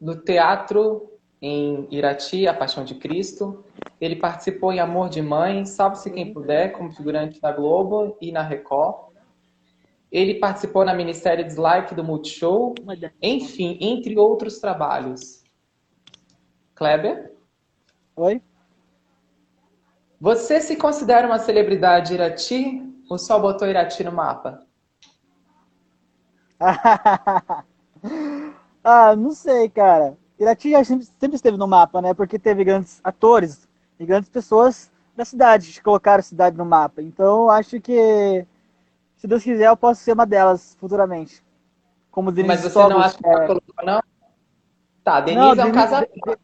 no teatro em Irati, A Paixão de Cristo. Ele participou em Amor de Mãe, Salve-se Quem Puder, como figurante da Globo e na Record. Ele participou na minissérie Dislike do Multishow. Enfim, entre outros trabalhos. Kleber? Oi? Você se considera uma celebridade Irati ou só botou Irati no mapa? ah, não sei, cara. Irati sempre, sempre esteve no mapa, né? Porque teve grandes atores e grandes pessoas da cidade que colocaram a cidade no mapa. Então, acho que, se Deus quiser, eu posso ser uma delas futuramente. Como Denise Mas você Stogos, não acha que é... colocou, não? Tá, Denise não, é um casamento.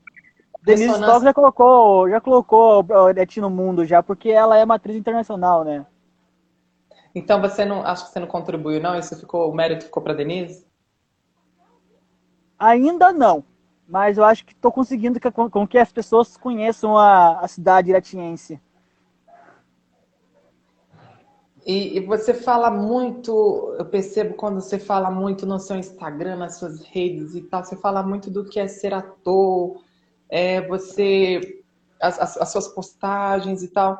Denise Stoggs já colocou, já colocou o Irati no mundo já, porque ela é uma atriz internacional, né? Então você não acha que você não contribuiu, não? Isso ficou, o mérito ficou para Denise? Ainda não, mas eu acho que estou conseguindo que, com, com, que as pessoas conheçam a, a cidade iratiense. E, e, você fala muito, eu percebo quando você fala muito no seu Instagram, nas suas redes e tal, você fala muito do que é ser ator, é, você, as, as, as suas postagens e tal.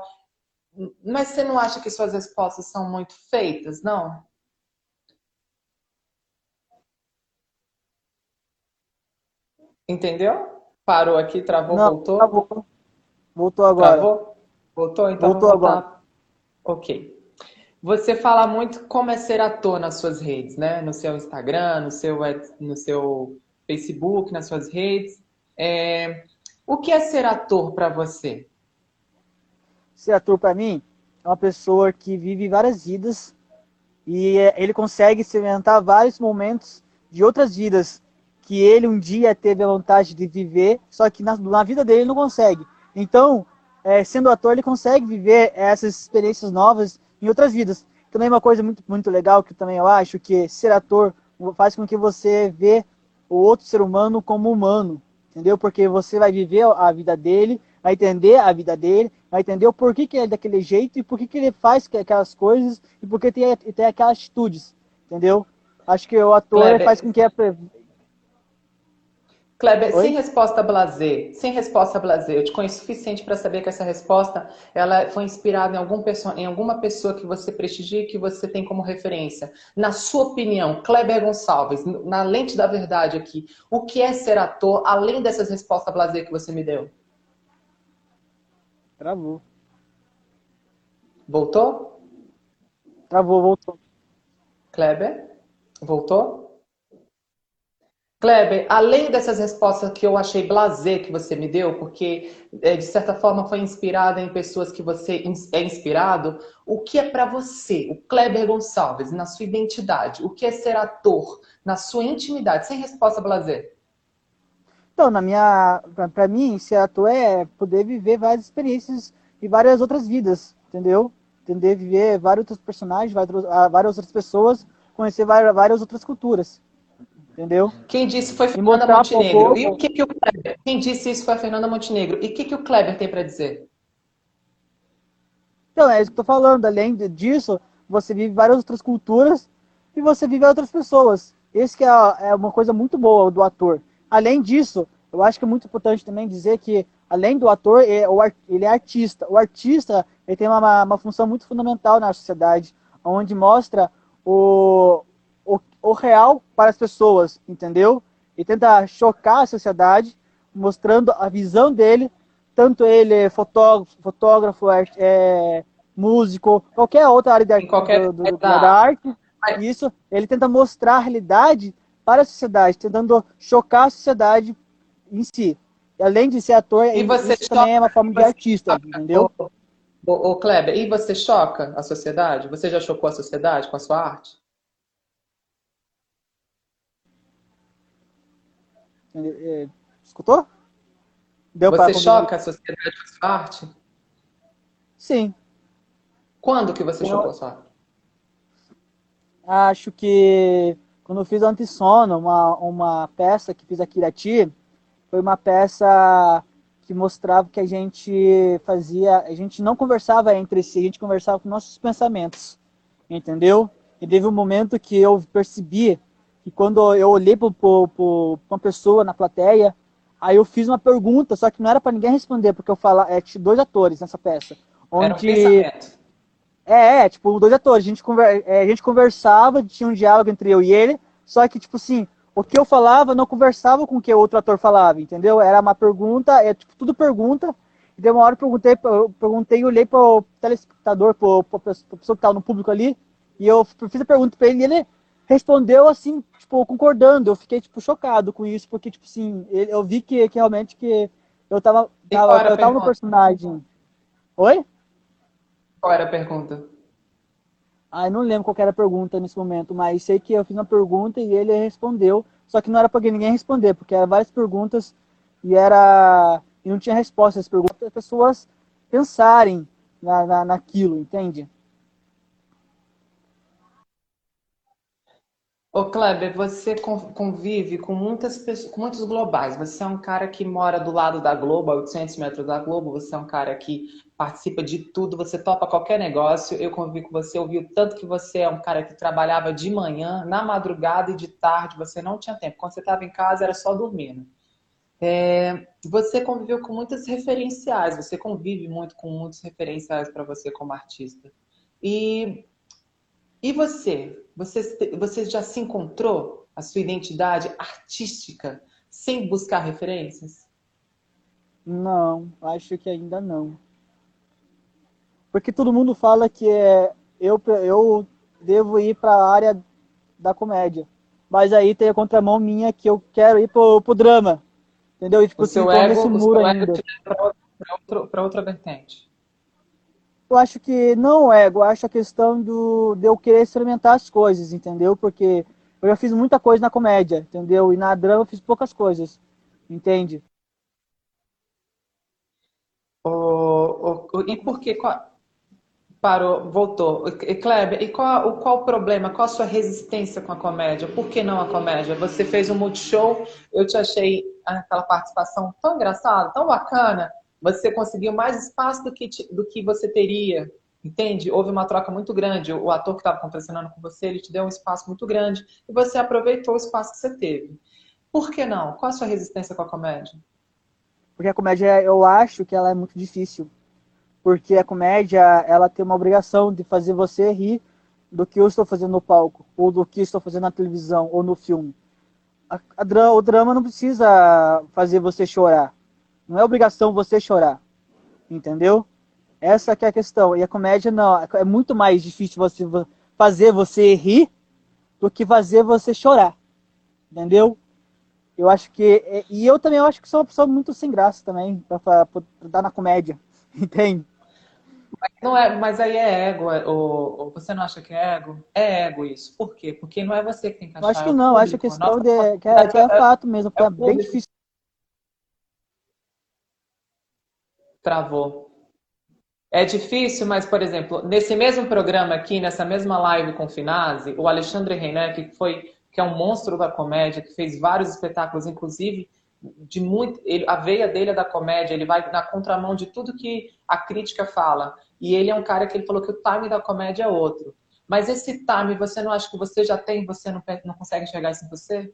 Mas você não acha que suas respostas são muito feitas, não? Entendeu? Parou aqui, travou, não, voltou? Travou. Voltou agora. Travou? Voltou? Então voltou agora. Ok. Você fala muito como é ser ator nas suas redes, né? No seu Instagram, no seu, no seu Facebook, nas suas redes. É... O que é ser ator para você? Ser ator, para mim, é uma pessoa que vive várias vidas e é, ele consegue experimentar vários momentos de outras vidas que ele um dia teve a vontade de viver, só que na, na vida dele ele não consegue. Então, é, sendo ator, ele consegue viver essas experiências novas em outras vidas. Também uma coisa muito, muito legal que também eu acho que ser ator faz com que você vê o outro ser humano como humano, entendeu? Porque você vai viver a vida dele vai entender a vida dele, vai entender o porquê que ele é daquele jeito e por que ele faz aquelas coisas e por que tem, tem aquelas atitudes, entendeu? Acho que o ator Kleber, faz com que... A... Kleber, Oi? sem resposta blazer, sem resposta blazer, eu te conheço o suficiente para saber que essa resposta ela foi inspirada em, algum em alguma pessoa que você prestigia e que você tem como referência. Na sua opinião, Kleber Gonçalves, na lente da verdade aqui, o que é ser ator, além dessas respostas blazer que você me deu? Travou. Voltou? Travou, voltou. Kleber? Voltou? Kleber, além dessas respostas que eu achei blazer que você me deu, porque é, de certa forma foi inspirada em pessoas que você é inspirado, o que é para você, o Kleber Gonçalves, na sua identidade? O que é ser ator, na sua intimidade? Sem resposta blazer. Então, na minha, para mim, ser ator é poder viver várias experiências e várias outras vidas, entendeu? Entender viver vários outros personagens, ah, várias outras pessoas, conhecer várias, várias outras culturas. Entendeu? Quem disse foi Fernanda Montenegro. E o que, que o Kleber? Quem disse isso foi a Fernanda Montenegro. E o que, que o Kleber tem para dizer? Então, é isso que eu tô falando. Além disso, você vive várias outras culturas e você vive outras pessoas. Esse que é, é uma coisa muito boa do ator. Além disso, eu acho que é muito importante também dizer que, além do ator, é ele é artista. O artista ele tem uma, uma função muito fundamental na sociedade, onde mostra o, o, o real para as pessoas, entendeu? E tenta chocar a sociedade, mostrando a visão dele, tanto ele é fotógrafo, fotógrafo é, músico, qualquer outra área da, qualquer... do, do, da arte. Isso, ele tenta mostrar a realidade para a sociedade, tentando chocar a sociedade em si. Além de ser ator, e você isso também é uma forma de artista, choca, entendeu? Ô, ô, Kleber, e você choca a sociedade? Você já chocou a sociedade com a sua arte? É, escutou? Deu você choca a sociedade com a sua arte? Sim. Quando que você Eu... chocou a sua? Acho que quando eu fiz Antissono, uma, uma peça que fiz aqui Irati, foi uma peça que mostrava que a gente fazia, a gente não conversava entre si, a gente conversava com nossos pensamentos, entendeu? E teve um momento que eu percebi que quando eu olhei para uma pessoa na plateia, aí eu fiz uma pergunta, só que não era para ninguém responder, porque eu falava, é, tinha dois atores nessa peça. Onde... Era um. É, é, tipo, dois atores. A gente, conver... É, a gente conversava, tinha um diálogo entre eu e ele, só que, tipo assim, o que eu falava não conversava com o que o outro ator falava, entendeu? Era uma pergunta, é tipo, tudo pergunta. E de uma hora eu perguntei, eu perguntei e olhei pro telespectador, pro, pro, pro pessoa que tava no público ali, e eu fiz a pergunta pra ele e ele respondeu assim, tipo, concordando. Eu fiquei, tipo, chocado com isso, porque, tipo assim, eu vi que, que realmente que eu tava, tava eu tava no personagem. Oi? Qual era a pergunta? Ah, eu não lembro qual era a pergunta nesse momento, mas sei que eu fiz uma pergunta e ele respondeu, só que não era para ninguém responder, porque eram várias perguntas e era e não tinha resposta às perguntas, as pessoas pensarem na, na, naquilo, entende? Ô Kleber, você convive com muitas pessoas, com muitos globais. Você é um cara que mora do lado da Globo, a 800 metros da Globo. Você é um cara que participa de tudo, você topa qualquer negócio. Eu convivi com você, eu vi o tanto que você é um cara que trabalhava de manhã, na madrugada e de tarde. Você não tinha tempo. Quando você estava em casa, era só dormindo. É, você conviveu com muitas referenciais, você convive muito com muitos referenciais para você como artista. E e você? Você? Você já se encontrou a sua identidade artística sem buscar referências? Não, acho que ainda não. Porque todo mundo fala que é, eu, eu devo ir para a área da comédia. Mas aí tem a contramão minha que eu quero ir pro, pro drama. Entendeu? E, tipo, o seu ego, esse muro ainda. Para outra vertente eu acho que não é ego, eu acho a questão do, de eu querer experimentar as coisas, entendeu? Porque eu já fiz muita coisa na comédia, entendeu? E na drama eu fiz poucas coisas, entende? Oh, oh, e por que parou, voltou? E Kleber, e qual, qual o problema? Qual a sua resistência com a comédia? Por que não a comédia? Você fez um multishow, eu te achei aquela participação tão engraçada, tão bacana, você conseguiu mais espaço do que, do que você teria, entende? Houve uma troca muito grande. O ator que estava contracenando com você, ele te deu um espaço muito grande e você aproveitou o espaço que você teve. Por que não? Qual a sua resistência com a comédia? Porque a comédia, eu acho que ela é muito difícil. Porque a comédia, ela tem uma obrigação de fazer você rir do que eu estou fazendo no palco, ou do que estou fazendo na televisão, ou no filme. A, a, o drama não precisa fazer você chorar. Não é obrigação você chorar. Entendeu? Essa que é a questão. E a comédia não, é muito mais difícil você fazer você rir do que fazer você chorar. Entendeu? Eu acho que é, e eu também acho que sou uma pessoa muito sem graça também para dar na comédia. Entende? Mas, não é, mas aí é ego, é, ou, ou, você não acha que é ego? É ego isso. Por quê? Porque não é você que tem que achar. Eu acho que não, acho que, questão de, que, é, que é fato mesmo, é, é bem difícil Travou. É difícil, mas, por exemplo, nesse mesmo programa aqui, nessa mesma live com o Finazzi, o Alexandre Reiner, que foi que é um monstro da comédia, que fez vários espetáculos, inclusive de muito, ele, a veia dele é da comédia, ele vai na contramão de tudo que a crítica fala. E ele é um cara que ele falou que o time da comédia é outro. Mas esse time, você não acha que você já tem, você não, não consegue enxergar isso em você?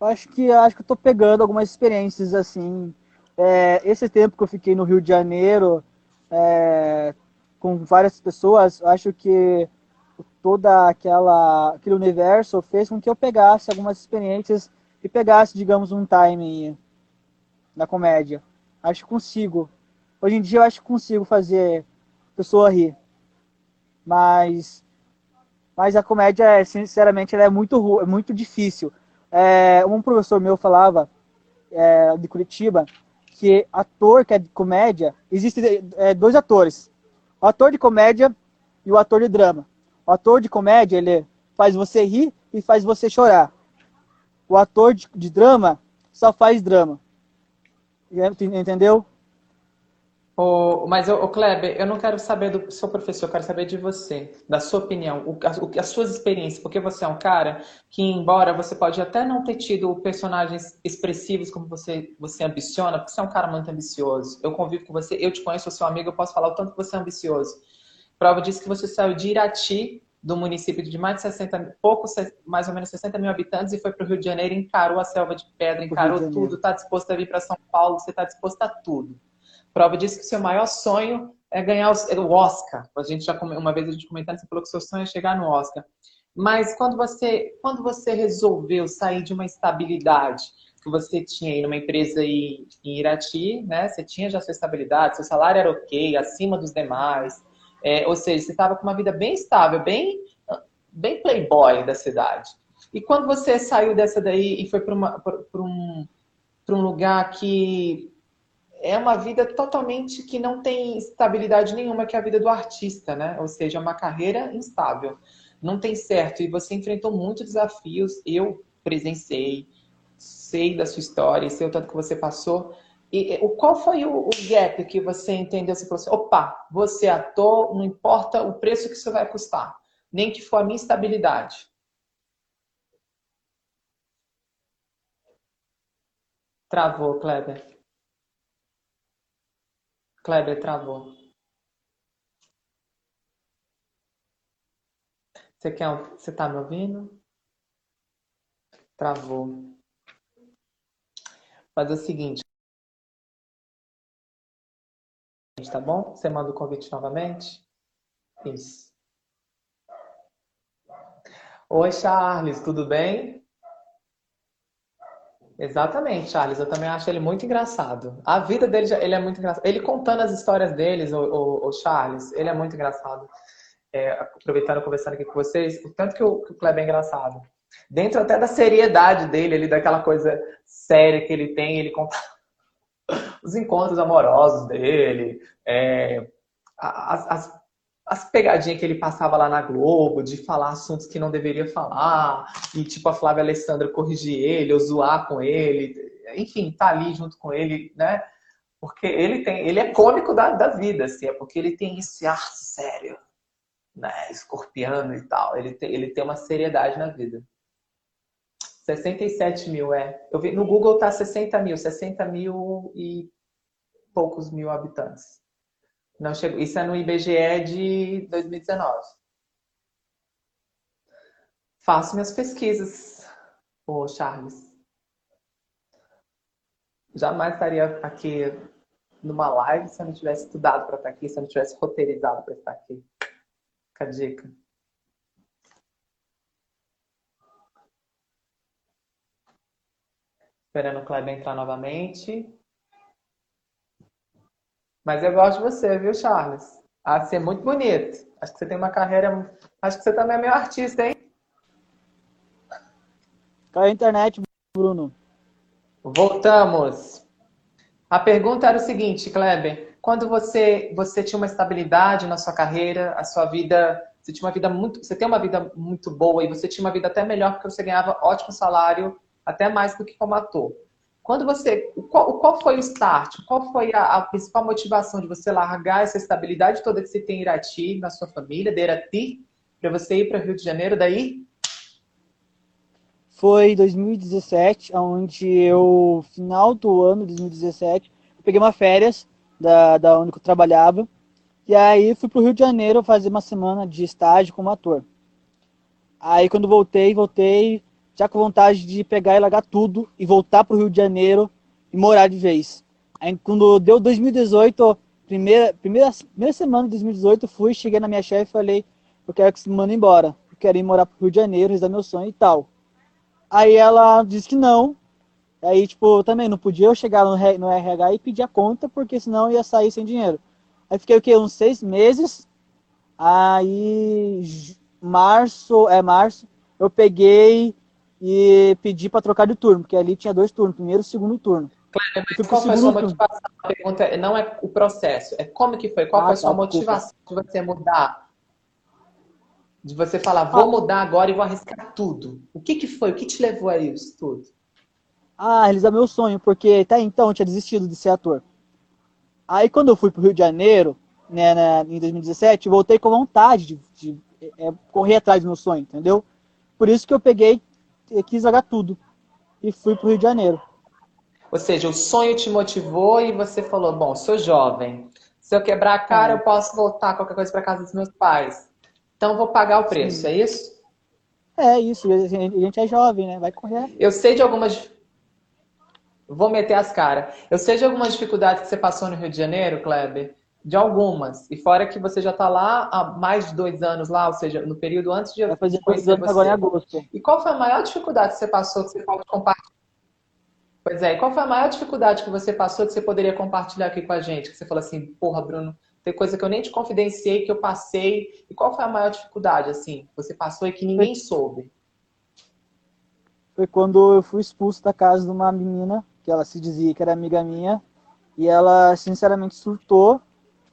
Acho que acho que eu tô pegando algumas experiências assim é, esse tempo que eu fiquei no Rio de Janeiro é, com várias pessoas, acho que toda aquela aquele universo fez com que eu pegasse algumas experiências e pegasse, digamos, um time na comédia. Acho que consigo. Hoje em dia eu acho que consigo fazer pessoa rir. Mas mas a comédia, sinceramente, ela é muito é muito difícil. É, um professor meu falava é, de Curitiba que ator que é de comédia, existem é, dois atores. O ator de comédia e o ator de drama. O ator de comédia, ele faz você rir e faz você chorar. O ator de, de drama só faz drama. Entendeu? Oh, mas, o Kleber, eu não quero saber do seu professor, eu quero saber de você, da sua opinião, o, as suas experiências, porque você é um cara que, embora você pode até não ter tido personagens expressivos como você, você ambiciona, porque você é um cara muito ambicioso. Eu convivo com você, eu te conheço, sou seu amigo, eu posso falar o tanto que você é ambicioso. Prova disso que você saiu de Irati do município de mais de 60, pouco, mais ou menos 60 mil habitantes e foi para o Rio de Janeiro, encarou a selva de pedra, encarou tudo, está disposto a vir para São Paulo, você está disposto a tudo. Prova disso que o seu maior sonho é ganhar o Oscar. A gente já uma vez a gente comentando, você falou que seu sonho é chegar no Oscar. Mas quando você, quando você resolveu sair de uma estabilidade que você tinha aí numa empresa em Irati, né? Você tinha já sua estabilidade, seu salário era ok, acima dos demais. É, ou seja, você estava com uma vida bem estável, bem, bem playboy da cidade. E quando você saiu dessa daí e foi para um, um lugar que é uma vida totalmente que não tem estabilidade nenhuma, que é a vida do artista, né? Ou seja, é uma carreira instável. Não tem certo. E você enfrentou muitos desafios. Eu presenciei, sei da sua história, sei o tanto que você passou. E qual foi o, o gap que você entendeu? Você falou assim, opa, você é ator, não importa o preço que isso vai custar, nem que for a minha estabilidade. Travou, Kleber. Kleber travou. Você quer, você tá me ouvindo? Travou. Faz o seguinte, tá bom? Você manda o convite novamente? Isso. Oi, Charles, tudo bem? Exatamente, Charles. Eu também acho ele muito engraçado. A vida dele, ele é muito engraçado. Ele contando as histórias deles, o, o, o Charles, ele é muito engraçado. É, aproveitando, conversando aqui com vocês, o tanto que o, que o Kleber é engraçado. Dentro até da seriedade dele, ele daquela coisa séria que ele tem, ele conta os encontros amorosos dele, é, as, as as pegadinhas que ele passava lá na Globo, de falar assuntos que não deveria falar, e tipo a Flávia Alessandra corrigir ele, ou zoar com ele, enfim, tá ali junto com ele, né? Porque ele tem, ele é cômico da, da vida, assim, é porque ele tem esse ar sério, né? Escorpiano e tal. Ele tem, ele tem uma seriedade na vida. 67 mil, é. Eu vi, no Google tá 60 mil, 60 mil e poucos mil habitantes. Não chegou. Isso é no IBGE de 2019. Faço minhas pesquisas, ô Charles. Jamais estaria aqui numa live se eu não tivesse estudado para estar aqui, se eu não tivesse roteirizado para estar aqui. Fica a dica. Esperando o Kleber entrar novamente. Mas eu gosto de você, viu, Charles? Ah, você é muito bonito. Acho que você tem uma carreira. Acho que você também é meio artista, hein? Caiu a internet, Bruno. Voltamos. A pergunta era o seguinte, Kleber. Quando você, você tinha uma estabilidade na sua carreira, a sua vida. Você tinha uma vida muito. Você tem uma vida muito boa e você tinha uma vida até melhor porque você ganhava ótimo salário, até mais do que como ator. Quando você, qual, qual foi o start? Qual foi a, a, principal motivação de você largar essa estabilidade toda que você tem em Irati, na sua família, de Irati, para você ir para o Rio de Janeiro daí? Foi 2017, onde eu, final do ano de 2017, eu peguei uma férias da, da onde eu trabalhava, e aí fui para o Rio de Janeiro fazer uma semana de estágio como ator. Aí quando voltei, voltei já com vontade de pegar e largar tudo e voltar para o Rio de Janeiro e morar de vez. Aí, quando deu 2018, primeira, primeira, primeira semana de 2018, fui, cheguei na minha chefe e falei, eu quero que se manda embora, eu quero ir morar para o Rio de Janeiro, realizar meu sonho e tal. Aí ela disse que não, aí, tipo, também não podia eu chegar no, no RH e pedir a conta, porque senão eu ia sair sem dinheiro. Aí fiquei o quê? Uns seis meses. Aí, março, é março, eu peguei e pedi para trocar de turno, porque ali tinha dois turnos, primeiro e segundo turno. Claro, mas qual foi a sua motivação? A pergunta não é o processo, é como que foi? Qual ah, foi a sua tá, motivação desculpa. de você mudar? De você falar, vou ah. mudar agora e vou arriscar tudo. O que que foi? O que te levou a isso tudo? Ah, realizar meu sonho, porque até então eu tinha desistido de ser ator. Aí quando eu fui pro Rio de Janeiro, né, né em 2017, voltei com vontade de, de é, correr atrás do meu sonho, entendeu? Por isso que eu peguei quis jogar tudo. E fui pro Rio de Janeiro. Ou seja, o sonho te motivou e você falou: bom, sou jovem. Se eu quebrar a cara, é. eu posso voltar qualquer coisa para casa dos meus pais. Então vou pagar o preço, Sim. é isso? É isso, a gente é jovem, né? Vai correr. Eu sei de algumas. Vou meter as caras. Eu sei de algumas dificuldades que você passou no Rio de Janeiro, Kleber. De algumas. E fora que você já está lá há mais de dois anos lá, ou seja, no período antes de. Fazer dois anos você. agora em agosto. E qual foi a maior dificuldade que você passou que você pode compartilhar? Pois é, e qual foi a maior dificuldade que você passou que você poderia compartilhar aqui com a gente? Que você falou assim, porra, Bruno, tem coisa que eu nem te confidenciei, que eu passei. E qual foi a maior dificuldade, assim, que você passou e que ninguém soube? Foi quando eu fui expulso da casa de uma menina, que ela se dizia que era amiga minha, e ela, sinceramente, surtou.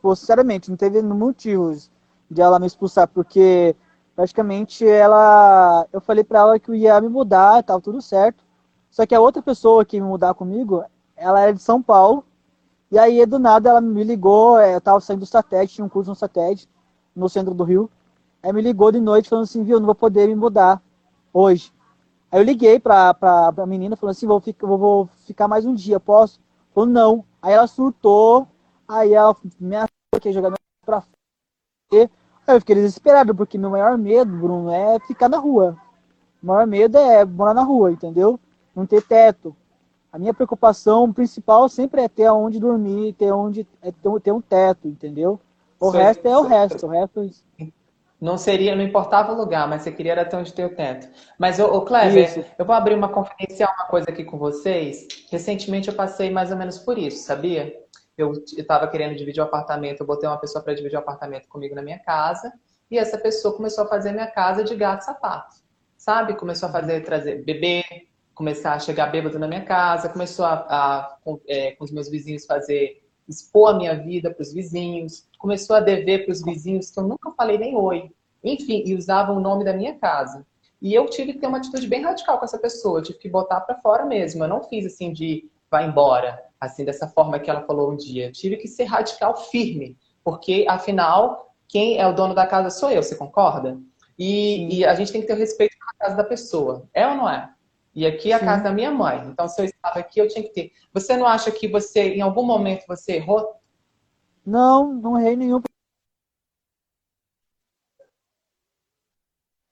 Tipo, sinceramente, não teve motivos de ela me expulsar, porque praticamente ela. Eu falei pra ela que eu ia me mudar, tava tudo certo. Só que a outra pessoa que ia me mudar comigo, ela era de São Paulo e aí, do nada, ela me ligou, é, eu tava saindo do satélite, tinha um curso no satélite, no centro do Rio. Aí me ligou de noite falando assim, viu, não vou poder me mudar hoje. Aí eu liguei pra, pra, pra menina falando assim, vou, ficar, vou, vou ficar mais um dia, posso? Falou, não. Aí ela surtou, aí ela me achou que ia jogar pra fora. Aí eu fiquei desesperado, porque meu maior medo, Bruno, é ficar na rua. O maior medo é morar na rua, entendeu? Não ter teto a minha preocupação principal sempre é ter onde dormir, ter onde é ter um teto, entendeu? O resto é o resto, o resto é não seria, não importava o lugar, mas você queria era ter onde ter o teto. Mas, ô, ô Kleber, isso. eu vou abrir uma confidencial, uma coisa aqui com vocês. Recentemente eu passei mais ou menos por isso, sabia? Eu estava querendo dividir o apartamento, eu botei uma pessoa para dividir o apartamento comigo na minha casa, e essa pessoa começou a fazer minha casa de gato sapato, sabe? Começou a fazer, trazer bebê, começar a chegar bêbado na minha casa, começou a, a com, é, com os meus vizinhos fazer, expor a minha vida para os vizinhos, começou a dever para os vizinhos que eu nunca falei nem oi. Enfim, e usava o nome da minha casa. E eu tive que ter uma atitude bem radical com essa pessoa, eu tive que botar para fora mesmo. Eu não fiz assim de vai embora, assim, dessa forma que ela falou um dia. Tive que ser radical, firme, porque afinal, quem é o dono da casa sou eu, você concorda? E, e a gente tem que ter o respeito pela casa da pessoa. É ou não é? E aqui é a Sim. casa da minha mãe. Então, se eu estava aqui, eu tinha que ter. Você não acha que você, em algum momento, você errou? Não, não errei nenhum.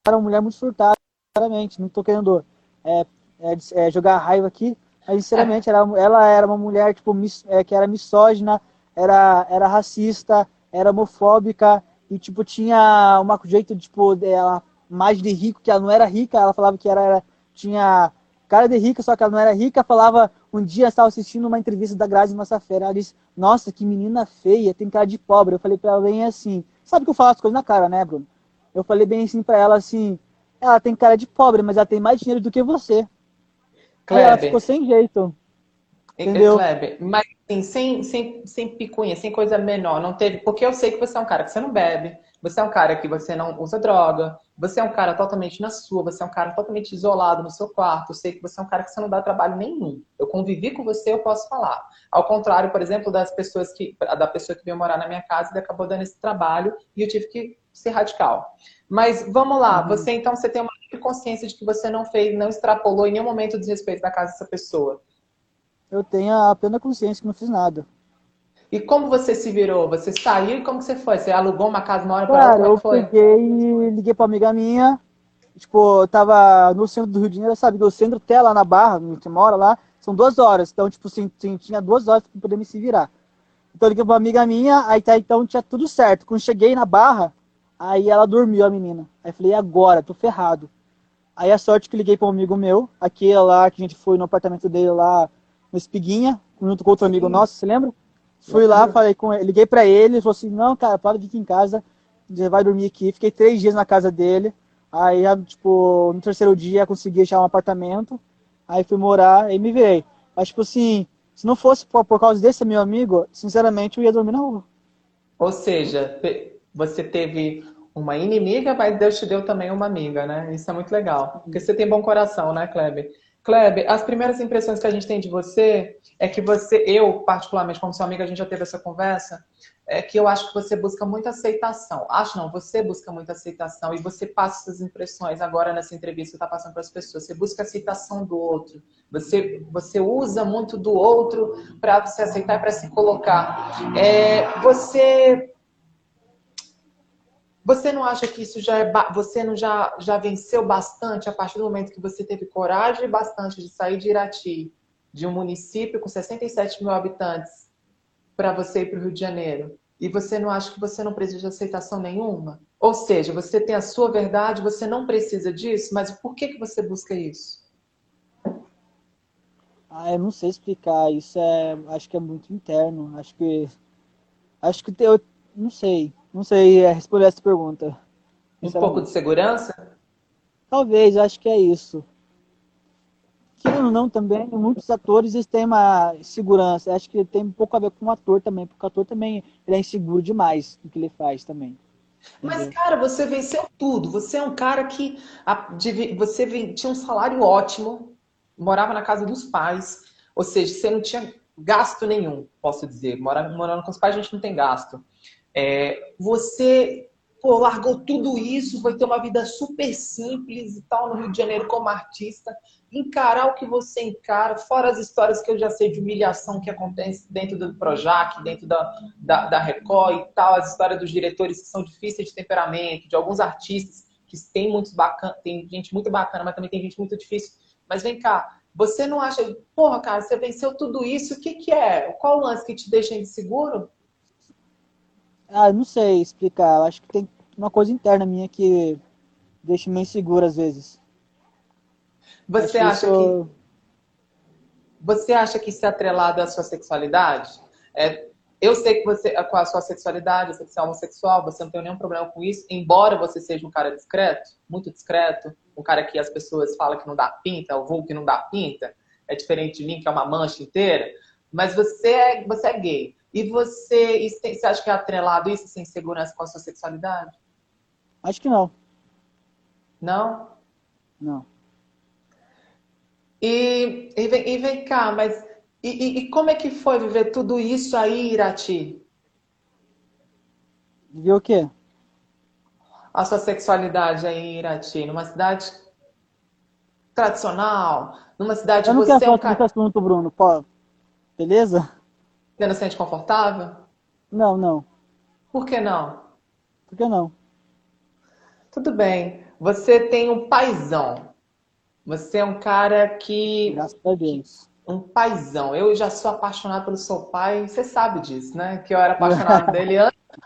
Era uma mulher muito surtada, claramente. Não estou querendo é, é, é, jogar raiva aqui, mas sinceramente, ela, ela era uma mulher tipo, mis, é, que era misógina, era, era racista, era homofóbica e tipo tinha um jeito tipo dela mais de rico que ela não era rica, ela falava que era tinha cara de rica, só que ela não era rica, falava, um dia estava assistindo uma entrevista da Grazi Massafera, ela disse, nossa, que menina feia, tem cara de pobre. Eu falei para ela bem assim, sabe que eu falo as coisas na cara, né, Bruno? Eu falei bem assim para ela assim, ela tem cara de pobre, mas ela tem mais dinheiro do que você. Kleber. Ela ficou sem jeito. Entendeu? Kleber, mas assim, sem, sem, sem picuinha, sem coisa menor, não teve. Porque eu sei que você é um cara que você não bebe, você é um cara que você não usa droga, você é um cara totalmente na sua, você é um cara totalmente isolado no seu quarto. Eu sei que você é um cara que você não dá trabalho nenhum. Eu convivi com você, eu posso falar. Ao contrário, por exemplo, das pessoas que da pessoa que veio morar na minha casa e acabou dando esse trabalho e eu tive que ser radical. Mas vamos lá, uhum. você então você tem uma consciência de que você não fez, não extrapolou em nenhum momento o desrespeito da casa dessa pessoa. Eu tenho a plena consciência que não fiz nada. E como você se virou? Você saiu e como que você foi? Você alugou uma casa uma hora para outra? Cara, eu peguei e liguei pra amiga minha. Tipo, eu tava no centro do Rio de Janeiro, sabe? O centro até lá na Barra, que mora lá, são duas horas. Então, tipo, assim, tinha duas horas pra poder me se virar. Então, eu liguei pra uma amiga minha, aí tá, então tinha tudo certo. Quando cheguei na Barra, aí ela dormiu, a menina. Aí falei, agora? Tô ferrado. Aí a sorte que liguei pra um amigo meu, aquele lá que a gente foi no apartamento dele lá, no Espiguinha, junto com outro amigo nosso, você lembra? Fui lá, falei com ele, liguei para ele, ele falou assim, não, cara, pode vir aqui em casa, você vai dormir aqui. Fiquei três dias na casa dele. Aí, tipo, no terceiro dia consegui achar um apartamento. Aí fui morar e me virei. Mas, tipo assim, se não fosse por, por causa desse meu amigo, sinceramente, eu ia dormir na rua. Ou seja, você teve uma inimiga, mas Deus te deu também uma amiga, né? Isso é muito legal. Porque você tem bom coração, né, Kleber? Kleber, as primeiras impressões que a gente tem de você é que você, eu particularmente como sua amiga, a gente já teve essa conversa, é que eu acho que você busca muita aceitação. Acho não, você busca muita aceitação e você passa essas impressões agora nessa entrevista que está passando para as pessoas. Você busca aceitação do outro. Você, você usa muito do outro para se aceitar para se colocar. É, você Você não acha que isso já é. Você não já, já venceu bastante a partir do momento que você teve coragem bastante de sair de Irati, de um município com 67 mil habitantes, para você ir para o Rio de Janeiro? E você não acha que você não precisa de aceitação nenhuma? Ou seja, você tem a sua verdade, você não precisa disso, mas por que, que você busca isso? Ah, eu não sei explicar. Isso é, acho que é muito interno. Acho que, acho que eu não sei, não sei responder essa pergunta. Um pouco de segurança? Talvez, acho que é isso. Querendo ou não, também, muitos atores eles têm uma segurança. Acho que tem um pouco a ver com o ator também, porque o ator também ele é inseguro demais no que ele faz também. Mas, cara, você venceu tudo. Você é um cara que você tinha um salário ótimo, morava na casa dos pais, ou seja, você não tinha gasto nenhum, posso dizer. Morando, morando com os pais, a gente não tem gasto. É, você pô, largou tudo isso, foi ter uma vida super simples e tal no Rio de Janeiro como artista, encarar o que você encara, fora as histórias que eu já sei de humilhação que acontece dentro do Projac, dentro da, da, da Record e tal, as histórias dos diretores que são difíceis de temperamento, de alguns artistas que tem muitos bacana, tem gente muito bacana, mas também tem gente muito difícil. Mas vem cá, você não acha, porra, cara, você venceu tudo isso, o que que é? Qual o lance que te deixa inseguro? Ah, não sei explicar. Eu acho que tem uma coisa interna minha que deixa meio inseguro às vezes. Você acha que você acha que isso é atrelado à sua sexualidade? É, eu sei que você, com a sua sexualidade, você é homossexual, você não tem nenhum problema com isso, embora você seja um cara discreto, muito discreto, um cara que as pessoas falam que não dá pinta, o vulgo que não dá pinta, é diferente de mim, que é uma mancha inteira, mas você é, você é gay. E você, você acha que é atrelado isso, sem segurança com a sua sexualidade? Acho que não. Não? Não. E, e, vem, e vem cá, mas e, e, como é que foi viver tudo isso aí, Irati? Viver o quê? A sua sexualidade aí Irati, numa cidade tradicional, numa cidade Eu não quero falar sobre esse assunto, Bruno. Pô, beleza? Você não se sente confortável? Não, não. Por que não? Por que não? Tudo bem. Você tem um paizão. Você é um cara que. Graças a Deus. Um paizão. Eu já sou apaixonado pelo seu pai. Você sabe disso, né? Que eu era apaixonado dele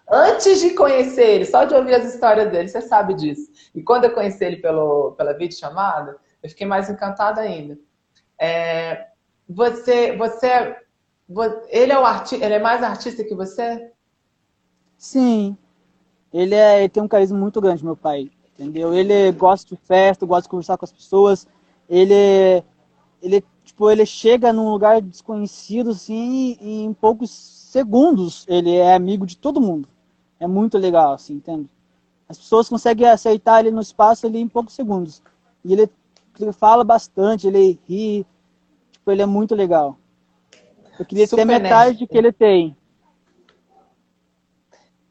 antes de conhecer ele, só de ouvir as histórias dele. Você sabe disso. E quando eu conheci ele pelo, pela videochamada, eu fiquei mais encantada ainda. É, você, você, ele é o artista, ele é mais artista que você? Sim, ele, é, ele tem um carisma muito grande, meu pai. Entendeu? Ele gosta de festa, gosta de conversar com as pessoas. Ele, ele, tipo, ele chega num lugar desconhecido, assim, e em poucos segundos ele é amigo de todo mundo. É muito legal, assim, entende? As pessoas conseguem aceitar ele no espaço ali em poucos segundos. E ele, ele fala bastante, ele ri. Tipo, ele é muito legal. Eu queria Super ter metade que ele tem.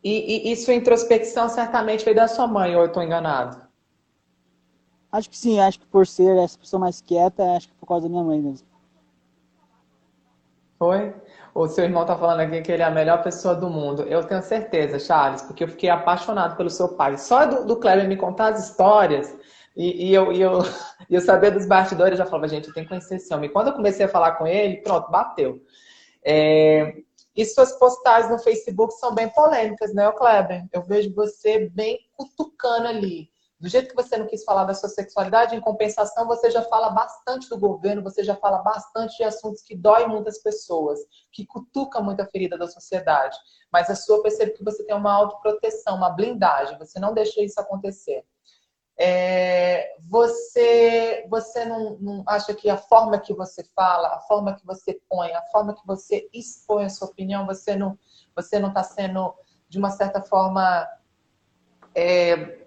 E, e, e, sua introspecção certamente veio da sua mãe, ou eu estou enganado? Acho que sim, acho que por ser essa pessoa mais quieta, acho que por causa da minha mãe mesmo. Foi? O seu irmão está falando aqui que ele é a melhor pessoa do mundo. Eu tenho certeza, Charles, porque eu fiquei apaixonado pelo seu pai. Só do, do Kleber me contar as histórias e, e eu, e eu, eu saber dos bastidores, eu já falava, gente, eu tenho que conhecer esse homem. E quando eu comecei a falar com ele, pronto, bateu. É, e suas postagens no Facebook são bem polêmicas, né, Kleber? Eu vejo você bem cutucando ali. Do jeito que você não quis falar da sua sexualidade, em compensação, você já fala bastante do governo, você já fala bastante de assuntos que doem muitas pessoas, que cutucam muito a ferida da sociedade. Mas a sua, eu percebo que você tem uma autoproteção, uma blindagem, você não deixa isso acontecer. É, você você não, não, acha que a forma que você fala, a forma que você põe, a forma que você expõe a sua opinião, você não você não está sendo de uma certa forma é,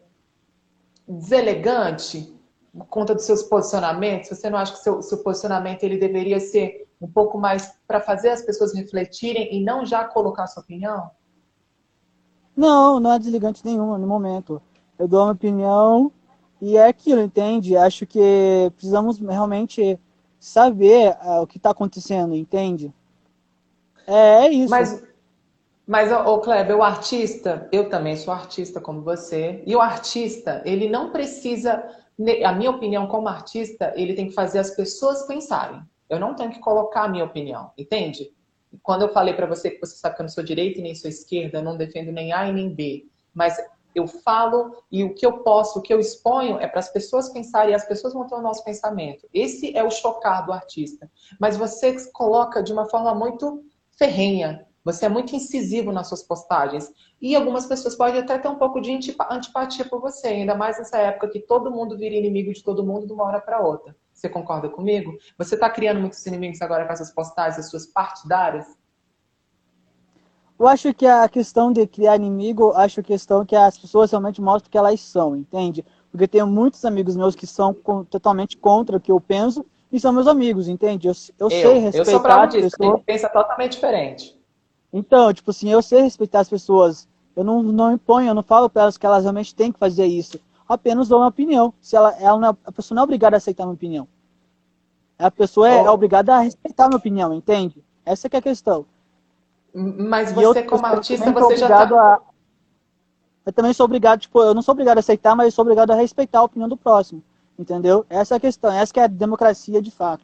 deselegante por conta dos seus posicionamentos? Você não acha que seu, seu posicionamento ele deveria ser um pouco mais para fazer as pessoas refletirem e não já colocar a sua opinião? Não, não é desligante nenhuma no momento. Eu dou uma opinião e é aquilo, entende? Acho que precisamos realmente saber uh, o que está acontecendo, entende? É, é, isso. Mas, Mas, ô Kleber, o artista, eu também sou artista como você, e o artista, ele não precisa, a minha opinião como artista, ele tem que fazer as pessoas pensarem. Eu não tenho que colocar a minha opinião, entende? Quando eu falei para você que você sabe que eu não sou direita e nem sou esquerda, eu não defendo nem A e nem B, mas eu falo e o que eu posso, o que eu exponho é para as pessoas pensarem e as pessoas vão ter o nosso pensamento. Esse é o chocar do artista. Mas você coloca de uma forma muito ferrenha, você é muito incisivo nas suas postagens. E algumas pessoas podem até ter um pouco de antipatia por você, ainda mais nessa época que todo mundo vira inimigo de todo mundo de uma hora para outra. Você concorda comigo? Você está criando muitos inimigos agora com essas postagens, as suas partidárias? Eu acho que a questão de criar inimigo, acho a questão que as pessoas realmente mostram que elas são, entende? Porque tenho muitos amigos meus que são totalmente contra o que eu penso e são meus amigos, entende? Eu, eu, eu sei respeitar eu sou bravo disso, pessoas... pensa totalmente diferente. Então, tipo assim, eu sei respeitar as pessoas. Eu não, não imponho, eu não falo para elas que elas realmente têm que fazer isso. Apenas dou uma opinião. Se ela, ela não, é, a pessoa não é obrigada a aceitar minha opinião. A pessoa é, oh. é obrigada a respeitar minha opinião, entende? Essa é a questão. Mas você, eu, como artista, você já tá... a... Eu também sou obrigado, tipo, eu não sou obrigado a aceitar, mas eu sou obrigado a respeitar a opinião do próximo. Entendeu? Essa é a questão, essa que é a democracia de fato.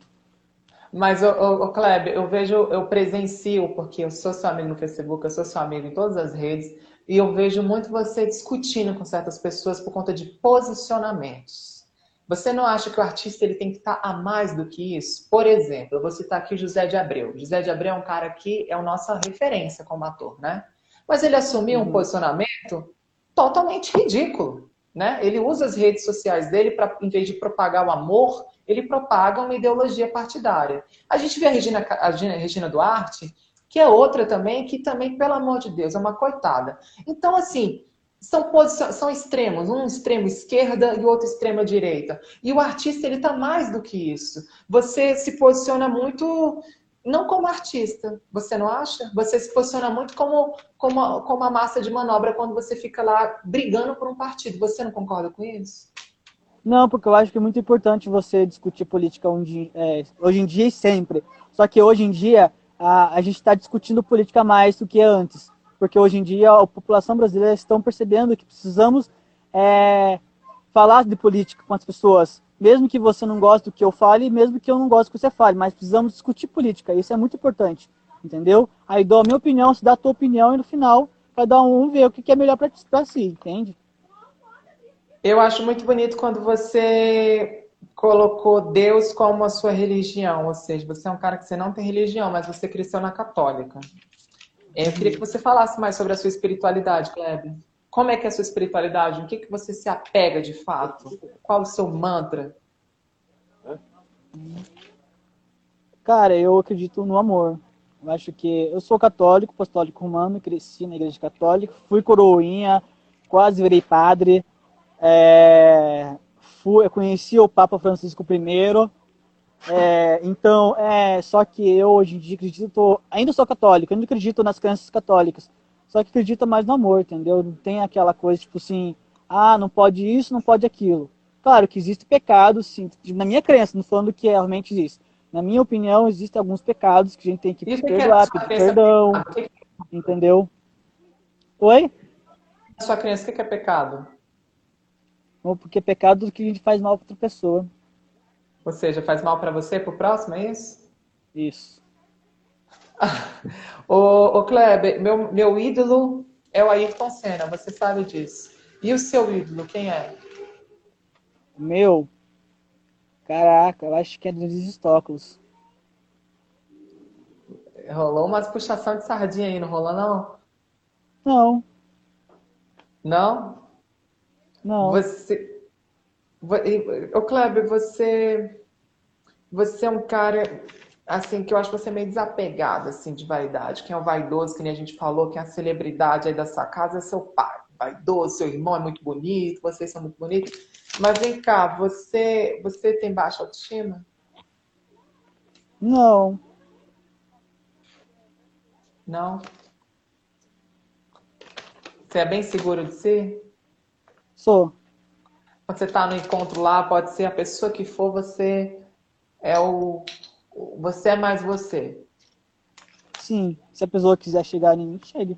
Mas, ô, ô, Kleber, eu vejo, eu presencio, porque eu sou seu amigo no Facebook, eu sou seu amigo em todas as redes, e eu vejo muito você discutindo com certas pessoas por conta de posicionamentos. Você não acha que o artista ele tem que estar a mais do que isso? Por exemplo, eu vou citar aqui José de Abreu. José de Abreu é um cara que é a nossa referência como ator, né? Mas ele assumiu uhum. um posicionamento totalmente ridículo, né? Ele usa as redes sociais dele para, em vez de propagar o amor, ele propaga uma ideologia partidária. A gente vê a Regina, a Regina Duarte, que é outra também, que também, pelo amor de Deus, é uma coitada. Então, assim, são, são extremos, um extremo esquerda e outro extremo direita. E o artista, ele está mais do que isso. Você se posiciona muito, não como artista, você não acha? Você se posiciona muito como, como, como a massa de manobra quando você fica lá brigando por um partido. Você não concorda com isso? Não, porque eu acho que é muito importante você discutir política hoje, é, hoje em dia e sempre. Só que hoje em dia a, a gente está discutindo política mais do que antes. Porque hoje em dia a população brasileira estão percebendo que precisamos é, falar de política com as pessoas. Mesmo que você não goste do que eu fale, mesmo que eu não goste do que você fale, mas precisamos discutir política. Isso é muito importante, entendeu? Aí dou a minha opinião, se dá a tua opinião e no final cada um ver o que é melhor para si, entende? Eu acho muito bonito quando você colocou Deus como a sua religião, ou seja, você é um cara que você não tem religião, mas você cresceu na católica. Eu queria que você falasse mais sobre a sua espiritualidade, Kleber. Como é que é a sua espiritualidade? O que, que você se apega de fato? Qual o seu mantra? Cara, eu acredito no amor. Eu acho que eu sou católico, apostólico romano, cresci na igreja católica, fui coroinha, quase virei padre. É, fui, conheci o Papa Francisco I. É, então, é, só que eu hoje em dia acredito, ainda sou católico, ainda acredito nas crenças católicas, só que acredito mais no amor, entendeu? Não tem aquela coisa tipo assim, ah, não pode isso, não pode aquilo. Claro que existe pecado, sim, na minha crença, não falando que realmente existe. Na minha opinião, existem alguns pecados que a gente tem que perdoar, pedir perdão, entendeu? Oi? Na sua crença, o que é pecado? porque é pecado que a gente faz mal para outra pessoa. Ou seja, faz mal para você, para o próximo, é isso? Isso. ô, ô Kleber, meu, meu ídolo é o Ayrton Senna, você sabe disso. E o seu ídolo, quem é? Meu? Caraca, eu acho que é dos Estóculos. Rolou umas puxação de sardinha aí, não rolou não? Não. Não? Não. Você. Ô, Kleber, você. Você é um cara, assim, que eu acho você meio desapegado, assim, de vaidade. Quem é o vaidoso, que nem a gente falou, quem é a celebridade aí da sua casa é seu pai. Vaidoso, seu irmão é muito bonito, vocês são muito bonitos. Mas vem cá, você, você tem baixa autoestima? Não. Não? Você é bem seguro de si? Sou. Quando você está no encontro lá, pode ser a pessoa que for, você é o. Você é mais você. Sim, se a pessoa quiser chegar em mim, chegue.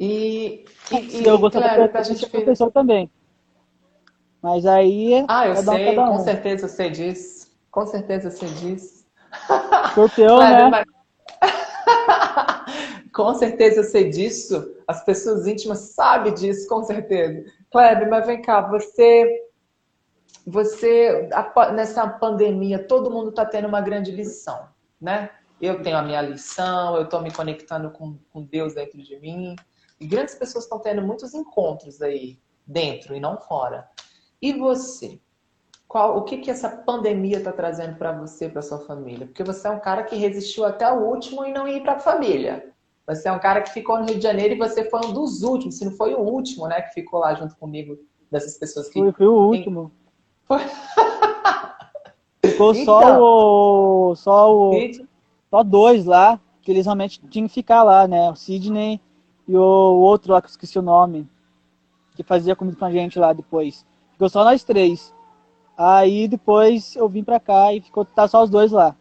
E, e, eu gostaria claro, de ser professor também. Mas aí. Ah, eu sei, um. com certeza você diz. Com certeza você diz. Escorpião, né? Mas... com certeza eu sei disso. As pessoas íntimas sabem disso, com certeza. Kleber, mas vem cá, você. Você, nessa pandemia, todo mundo está tendo uma grande lição, né? Eu tenho a minha lição, eu estou me conectando com, com Deus dentro de mim. E grandes pessoas estão tendo muitos encontros aí, dentro e não fora. E você? Qual, o que, que essa pandemia está trazendo para você, para sua família? Porque você é um cara que resistiu até o último e não ir para a família. Você é um cara que ficou no Rio de Janeiro e você foi um dos últimos, se não foi o último, né, que ficou lá junto comigo, dessas pessoas que. Foi, foi o último. Foi. Ficou então, só o. Só o. Só dois lá, que eles realmente tinham que ficar lá, né? O Sidney e o outro lá que eu esqueci o nome. Que fazia comida com a gente lá depois. Ficou só nós três. Aí depois eu vim pra cá e ficou tá só os dois lá.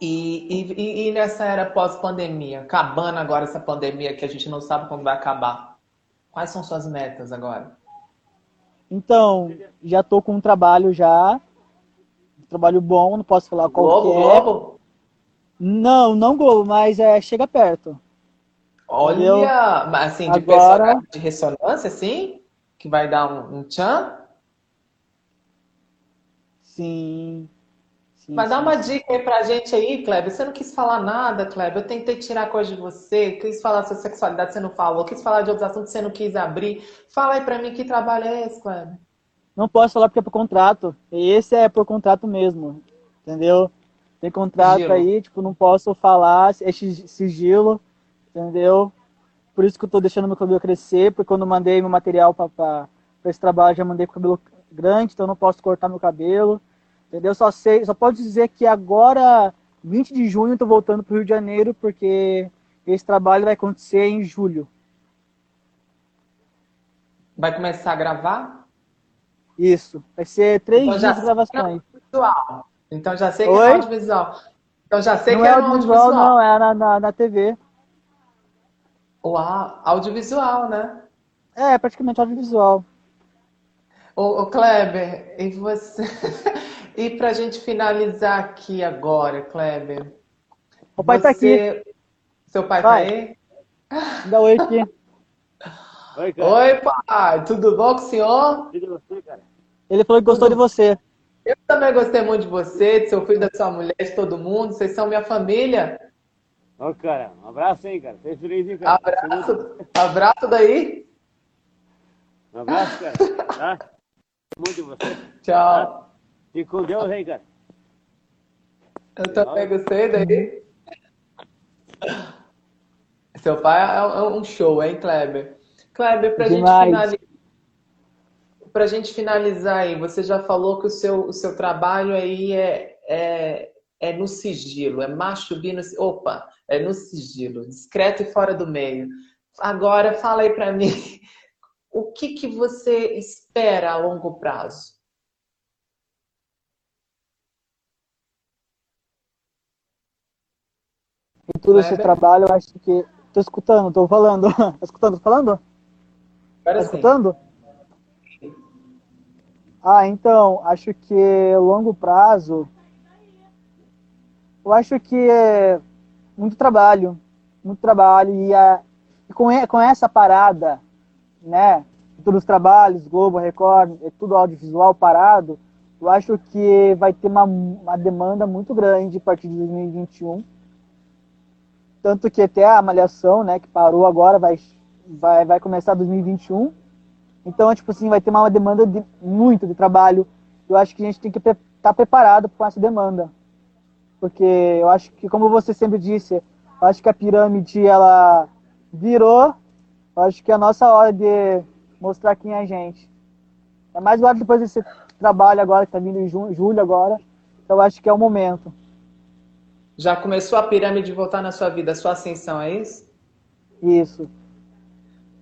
E, e, e nessa era pós-pandemia, acabando agora essa pandemia que a gente não sabe quando vai acabar, quais são suas metas agora? Então, já tô com um trabalho já, um trabalho bom, não posso falar qual Globo, é. Globo? Não, não Globo, mas é, chega perto. Olha, mas assim, de Agora... de ressonância, assim? Que vai dar um, um tchan? Sim. Mas dá uma dica aí pra gente aí, Kleber. Você não quis falar nada, Kleber. Eu tentei tirar coisa de você, quis falar sua sexualidade, você não falou, quis falar de outros assuntos, você não quis abrir. Fala aí pra mim que trabalho é esse, Kleber. Não posso falar porque é por contrato. Esse é por contrato mesmo. Entendeu? Tem contrato sigilo. aí, tipo, não posso falar, é sigilo entendeu? Por isso que eu tô deixando meu cabelo crescer, porque quando eu mandei meu material para esse trabalho, já mandei com o cabelo grande, então eu não posso cortar meu cabelo, entendeu? Só sei, só pode dizer que agora, 20 de junho, eu tô voltando pro Rio de Janeiro, porque esse trabalho vai acontecer em julho. Vai começar a gravar? Isso, vai ser três então, dias de gravações. Então já sei que Oi? é audiovisual. Então já sei não que é, é audiovisual. Não, é na, na, na TV. O audiovisual, né? É, praticamente audiovisual. Ô, ô Kleber, e você. e pra gente finalizar aqui agora, Kleber. O pai você... tá aqui. Seu pai, pai. tá aí? Dá oi aqui. Oi, oi, pai. Tudo bom com o senhor? Ele falou que gostou Tudo... de você. Eu também gostei muito de você, de seu filho, da sua mulher, de todo mundo. Vocês são minha família. Ô, oh, cara, um abraço aí, cara. Seja feliz, hein, cara. Abraço, abraço daí. Um abraço, cara. Tá? Muito de você. Tchau. Tá? Fique com Deus, hein, cara. Eu também gostei daí. Seu pai é, é um show, hein, Kleber? Kleber, pra gente finalizar. Pra gente finalizar aí, você já falou que o seu, o seu trabalho aí é, é, é no sigilo, é macho Opa, é no sigilo, discreto e fora do meio. Agora, fala aí para mim, o que, que você espera a longo prazo? Em todo esse trabalho, eu acho que. Tô escutando, tô falando. Tá escutando, tô falando? Tá escutando? Ah, então, acho que longo prazo. Eu acho que é muito trabalho, muito trabalho. E, a, e com, com essa parada, né, todos os trabalhos, Globo, Record, é tudo audiovisual parado, eu acho que vai ter uma, uma demanda muito grande a partir de 2021. Tanto que até a Malhação, né, que parou agora, vai, vai, vai começar 2021. Então, tipo assim, vai ter uma demanda de, muito de trabalho. Eu acho que a gente tem que estar tá preparado com essa demanda porque eu acho que, como você sempre disse, eu acho que a pirâmide ela virou. Eu acho que é a nossa hora de mostrar quem é a gente. É mais agora depois desse trabalho agora que está vindo em julho agora. Então eu acho que é o momento. Já começou a pirâmide voltar na sua vida, a sua ascensão, é isso? Isso.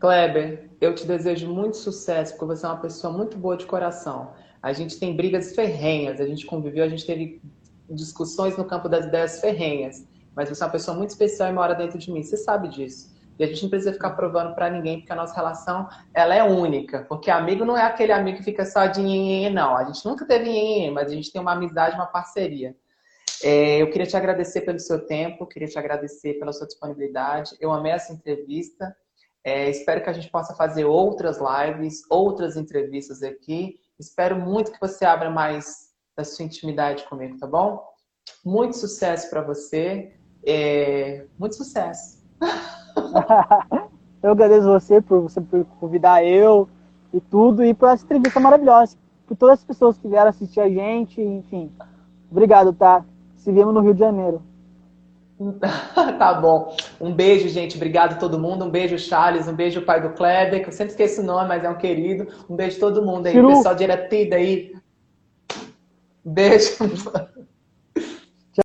Kleber, eu te desejo muito sucesso, porque você é uma pessoa muito boa de coração. A gente tem brigas ferrenhas, a gente conviveu, a gente teve discussões no campo das ideias ferrenhas. mas você é uma pessoa muito especial e mora dentro de mim. Você sabe disso. E a gente não precisa ficar provando para ninguém, porque a nossa relação ela é única. Porque amigo não é aquele amigo que fica só de nhenhenhen, não. A gente nunca teve nhenhenhen, mas a gente tem uma amizade, uma parceria. É, eu queria te agradecer pelo seu tempo, queria te agradecer pela sua disponibilidade. Eu amei essa entrevista. É, espero que a gente possa fazer outras lives, outras entrevistas aqui. Espero muito que você abra mais da sua intimidade comigo, tá bom? Muito sucesso para você. É, muito sucesso. eu agradeço você por você por convidar eu e tudo e por essa entrevista maravilhosa, por todas as pessoas que vieram assistir a gente, enfim. Obrigado, tá? Se vemos no Rio de Janeiro. tá bom. Um beijo, gente. Obrigado a todo mundo. Um beijo, Charles. Um beijo, pai do Kleber, que eu sempre esqueço o nome, mas é um querido. Um beijo a todo mundo aí. Chiru. Pessoal de Iratida aí. Beijo.